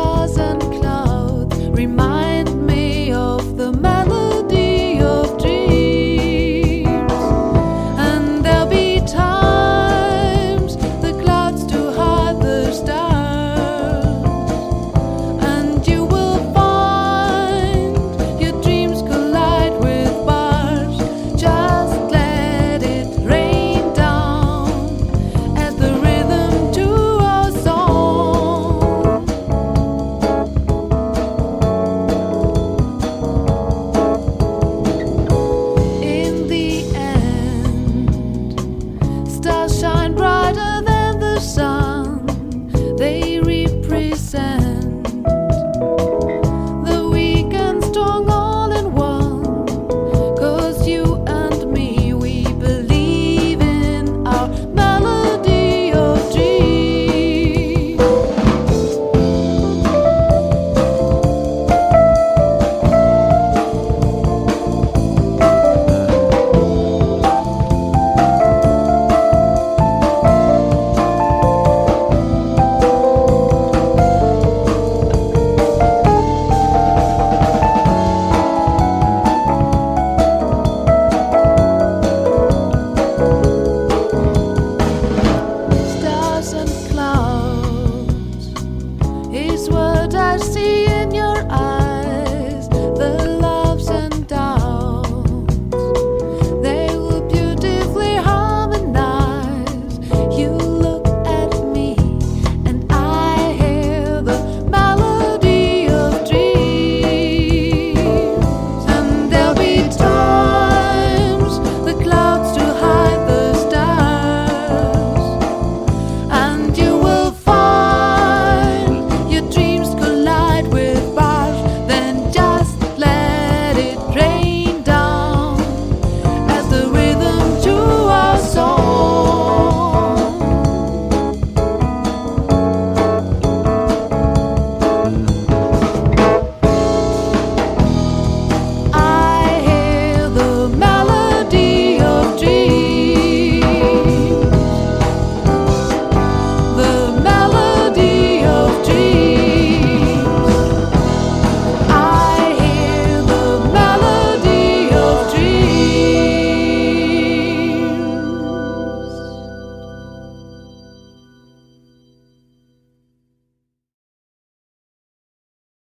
stars and clouds remind